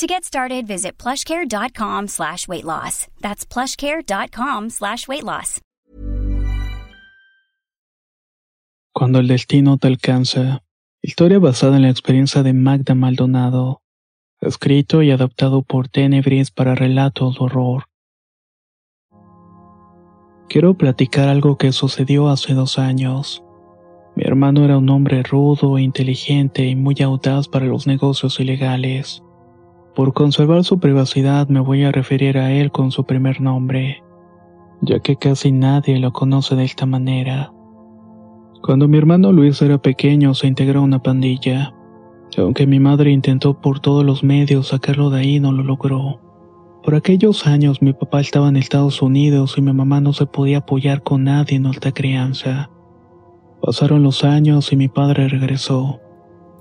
To get started, visit plushcare.com slash weight loss. That's plushcare.com slash weight loss. Cuando el destino te alcanza. Historia basada en la experiencia de Magda Maldonado. Escrito y adaptado por Tenebris para relatos de horror. Quiero platicar algo que sucedió hace dos años. Mi hermano era un hombre rudo, inteligente y muy audaz para los negocios ilegales. Por conservar su privacidad me voy a referir a él con su primer nombre, ya que casi nadie lo conoce de esta manera. Cuando mi hermano Luis era pequeño se integró a una pandilla. Aunque mi madre intentó por todos los medios sacarlo de ahí, no lo logró. Por aquellos años mi papá estaba en Estados Unidos y mi mamá no se podía apoyar con nadie en nuestra crianza. Pasaron los años y mi padre regresó.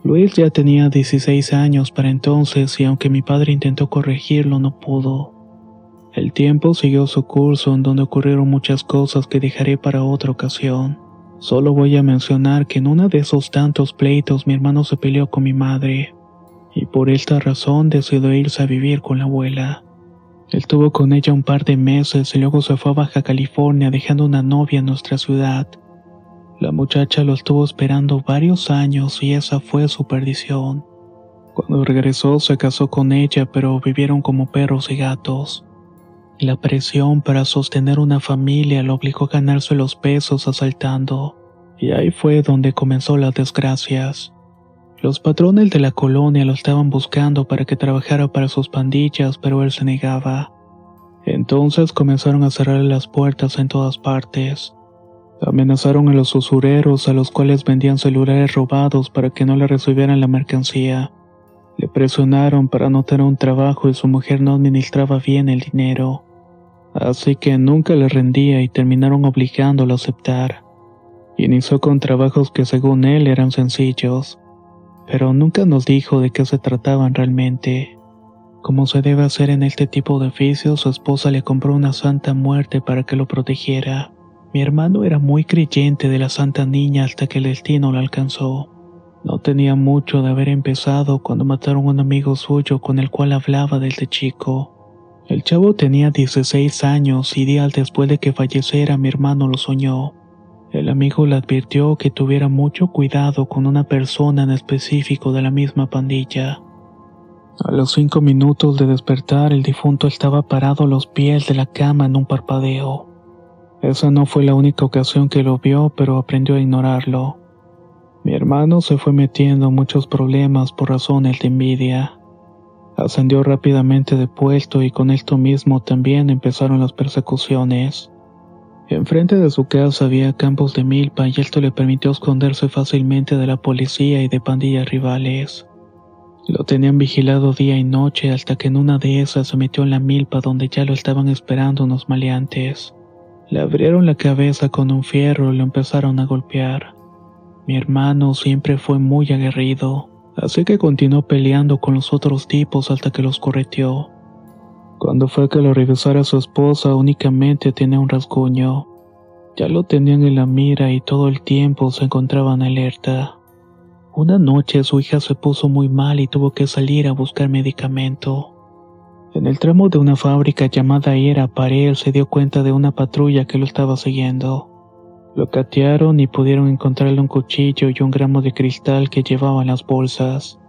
Luis ya tenía 16 años para entonces y aunque mi padre intentó corregirlo no pudo. El tiempo siguió su curso en donde ocurrieron muchas cosas que dejaré para otra ocasión. Solo voy a mencionar que en uno de esos tantos pleitos mi hermano se peleó con mi madre y por esta razón decidió irse a vivir con la abuela. Él tuvo con ella un par de meses y luego se fue a Baja California dejando una novia en nuestra ciudad. La muchacha lo estuvo esperando varios años y esa fue su perdición. Cuando regresó se casó con ella, pero vivieron como perros y gatos. La presión para sostener una familia lo obligó a ganarse los pesos asaltando, y ahí fue donde comenzó las desgracias. Los patrones de la colonia lo estaban buscando para que trabajara para sus pandillas, pero él se negaba. Entonces comenzaron a cerrar las puertas en todas partes. Amenazaron a los usureros a los cuales vendían celulares robados para que no le recibieran la mercancía. Le presionaron para no tener un trabajo y su mujer no administraba bien el dinero. Así que nunca le rendía y terminaron obligándolo a aceptar. Inició con trabajos que según él eran sencillos, pero nunca nos dijo de qué se trataban realmente. Como se debe hacer en este tipo de oficios, su esposa le compró una santa muerte para que lo protegiera. Mi hermano era muy creyente de la Santa Niña hasta que el destino lo alcanzó. No tenía mucho de haber empezado cuando mataron a un amigo suyo con el cual hablaba desde chico. El chavo tenía 16 años y días después de que falleciera mi hermano lo soñó. El amigo le advirtió que tuviera mucho cuidado con una persona en específico de la misma pandilla. A los cinco minutos de despertar el difunto estaba parado a los pies de la cama en un parpadeo. Esa no fue la única ocasión que lo vio, pero aprendió a ignorarlo. Mi hermano se fue metiendo en muchos problemas por razones de envidia. Ascendió rápidamente de puesto y con esto mismo también empezaron las persecuciones. Enfrente de su casa había campos de milpa y esto le permitió esconderse fácilmente de la policía y de pandillas rivales. Lo tenían vigilado día y noche hasta que en una de esas se metió en la milpa donde ya lo estaban esperando unos maleantes. Le abrieron la cabeza con un fierro y lo empezaron a golpear. Mi hermano siempre fue muy aguerrido, así que continuó peleando con los otros tipos hasta que los correteó. Cuando fue que lo revisara su esposa únicamente tenía un rasguño. Ya lo tenían en la mira y todo el tiempo se encontraban alerta. Una noche su hija se puso muy mal y tuvo que salir a buscar medicamento. En el tramo de una fábrica llamada Era Parel se dio cuenta de una patrulla que lo estaba siguiendo. Lo catearon y pudieron encontrarle un cuchillo y un gramo de cristal que llevaba en las bolsas.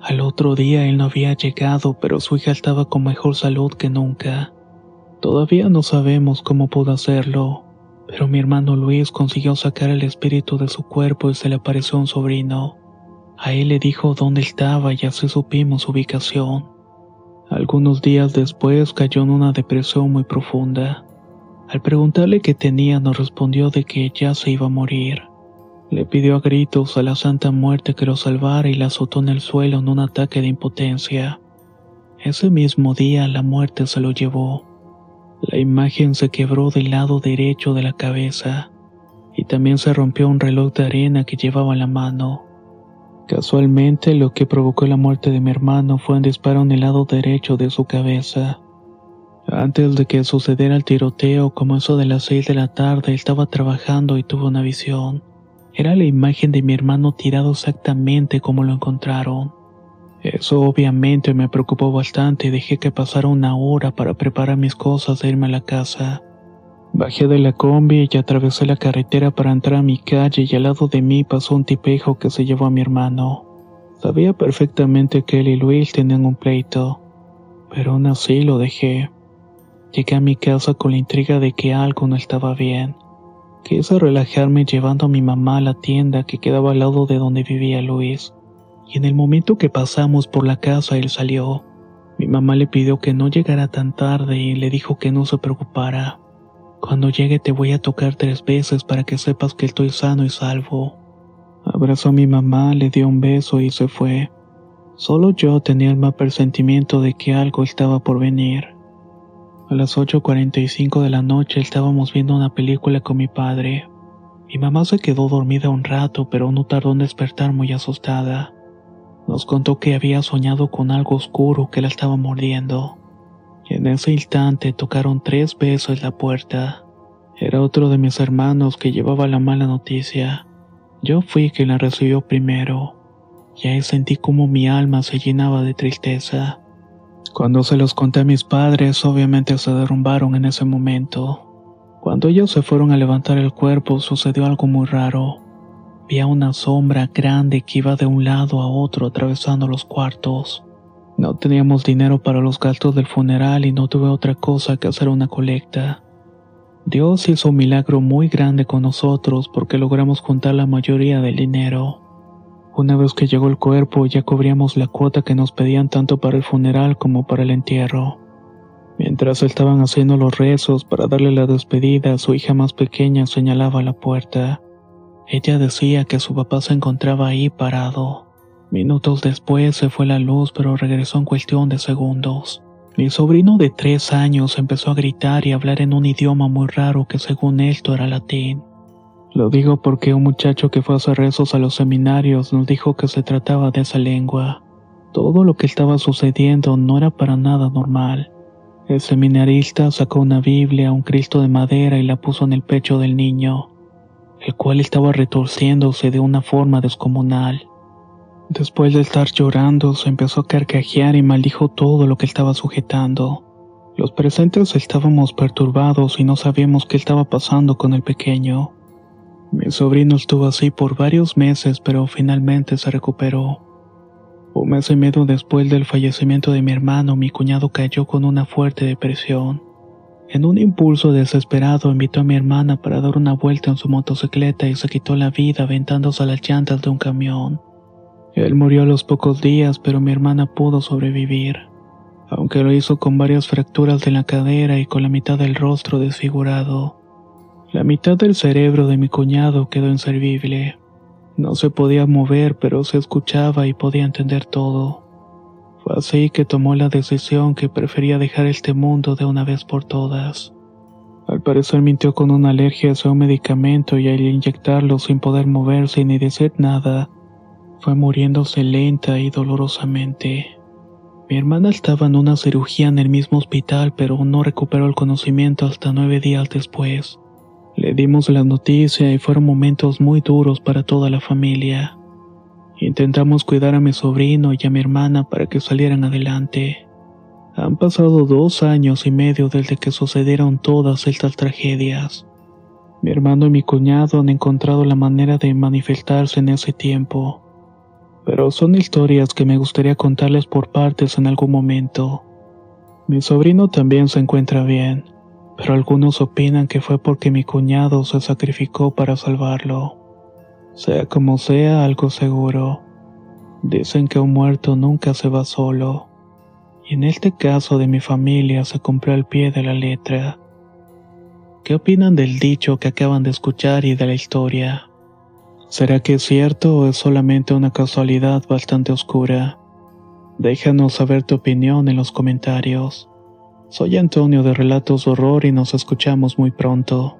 Al otro día él no había llegado, pero su hija estaba con mejor salud que nunca. Todavía no sabemos cómo pudo hacerlo, pero mi hermano Luis consiguió sacar el espíritu de su cuerpo y se le apareció un sobrino. A él le dijo dónde estaba y así supimos su ubicación. Algunos días después cayó en una depresión muy profunda. Al preguntarle qué tenía, nos respondió de que ya se iba a morir. Le pidió a gritos a la Santa Muerte que lo salvara y la azotó en el suelo en un ataque de impotencia. Ese mismo día la muerte se lo llevó. La imagen se quebró del lado derecho de la cabeza y también se rompió un reloj de arena que llevaba en la mano. Casualmente lo que provocó la muerte de mi hermano fue un disparo en el lado derecho de su cabeza. Antes de que sucediera el tiroteo, como eso de las seis de la tarde, estaba trabajando y tuve una visión. Era la imagen de mi hermano tirado exactamente como lo encontraron. Eso obviamente me preocupó bastante y dejé que pasara una hora para preparar mis cosas e irme a la casa. Bajé de la combi y atravesé la carretera para entrar a mi calle y al lado de mí pasó un tipejo que se llevó a mi hermano. Sabía perfectamente que él y Luis tenían un pleito, pero aún así lo dejé. Llegué a mi casa con la intriga de que algo no estaba bien. Quise relajarme llevando a mi mamá a la tienda que quedaba al lado de donde vivía Luis, y en el momento que pasamos por la casa él salió. Mi mamá le pidió que no llegara tan tarde y le dijo que no se preocupara. Cuando llegue te voy a tocar tres veces para que sepas que estoy sano y salvo. Abrazó a mi mamá, le dio un beso y se fue. Solo yo tenía el mal presentimiento de que algo estaba por venir. A las 8.45 de la noche estábamos viendo una película con mi padre. Mi mamá se quedó dormida un rato, pero no tardó en despertar muy asustada. Nos contó que había soñado con algo oscuro que la estaba mordiendo. En ese instante tocaron tres veces la puerta. Era otro de mis hermanos que llevaba la mala noticia. Yo fui quien la recibió primero, y ahí sentí como mi alma se llenaba de tristeza. Cuando se los conté a mis padres, obviamente se derrumbaron en ese momento. Cuando ellos se fueron a levantar el cuerpo, sucedió algo muy raro. Vi a una sombra grande que iba de un lado a otro atravesando los cuartos. No teníamos dinero para los gastos del funeral y no tuve otra cosa que hacer una colecta. Dios hizo un milagro muy grande con nosotros porque logramos juntar la mayoría del dinero. Una vez que llegó el cuerpo ya cubríamos la cuota que nos pedían tanto para el funeral como para el entierro. Mientras estaban haciendo los rezos para darle la despedida, su hija más pequeña señalaba la puerta. Ella decía que su papá se encontraba ahí parado. Minutos después se fue la luz, pero regresó en cuestión de segundos. Mi sobrino de tres años empezó a gritar y hablar en un idioma muy raro que según esto era latín. Lo digo porque un muchacho que fue a hacer rezos a los seminarios nos dijo que se trataba de esa lengua. Todo lo que estaba sucediendo no era para nada normal. El seminarista sacó una Biblia, un Cristo de madera y la puso en el pecho del niño, el cual estaba retorciéndose de una forma descomunal. Después de estar llorando, se empezó a carcajear y maldijo todo lo que estaba sujetando. Los presentes estábamos perturbados y no sabíamos qué estaba pasando con el pequeño. Mi sobrino estuvo así por varios meses, pero finalmente se recuperó. Un mes y medio después del fallecimiento de mi hermano, mi cuñado cayó con una fuerte depresión. En un impulso desesperado invitó a mi hermana para dar una vuelta en su motocicleta y se quitó la vida aventándose a las llantas de un camión. Él murió a los pocos días, pero mi hermana pudo sobrevivir, aunque lo hizo con varias fracturas de la cadera y con la mitad del rostro desfigurado. La mitad del cerebro de mi cuñado quedó inservible. No se podía mover, pero se escuchaba y podía entender todo. Fue así que tomó la decisión que prefería dejar este mundo de una vez por todas. Al parecer mintió con una alergia hacia un medicamento y al inyectarlo sin poder moverse ni decir nada, fue muriéndose lenta y dolorosamente. Mi hermana estaba en una cirugía en el mismo hospital, pero no recuperó el conocimiento hasta nueve días después. Le dimos la noticia y fueron momentos muy duros para toda la familia. Intentamos cuidar a mi sobrino y a mi hermana para que salieran adelante. Han pasado dos años y medio desde que sucedieron todas estas tragedias. Mi hermano y mi cuñado han encontrado la manera de manifestarse en ese tiempo pero son historias que me gustaría contarles por partes en algún momento. Mi sobrino también se encuentra bien, pero algunos opinan que fue porque mi cuñado se sacrificó para salvarlo. Sea como sea, algo seguro. Dicen que un muerto nunca se va solo. Y en este caso de mi familia se cumplió al pie de la letra. ¿Qué opinan del dicho que acaban de escuchar y de la historia? ¿Será que es cierto o es solamente una casualidad bastante oscura? Déjanos saber tu opinión en los comentarios. Soy Antonio de Relatos Horror y nos escuchamos muy pronto.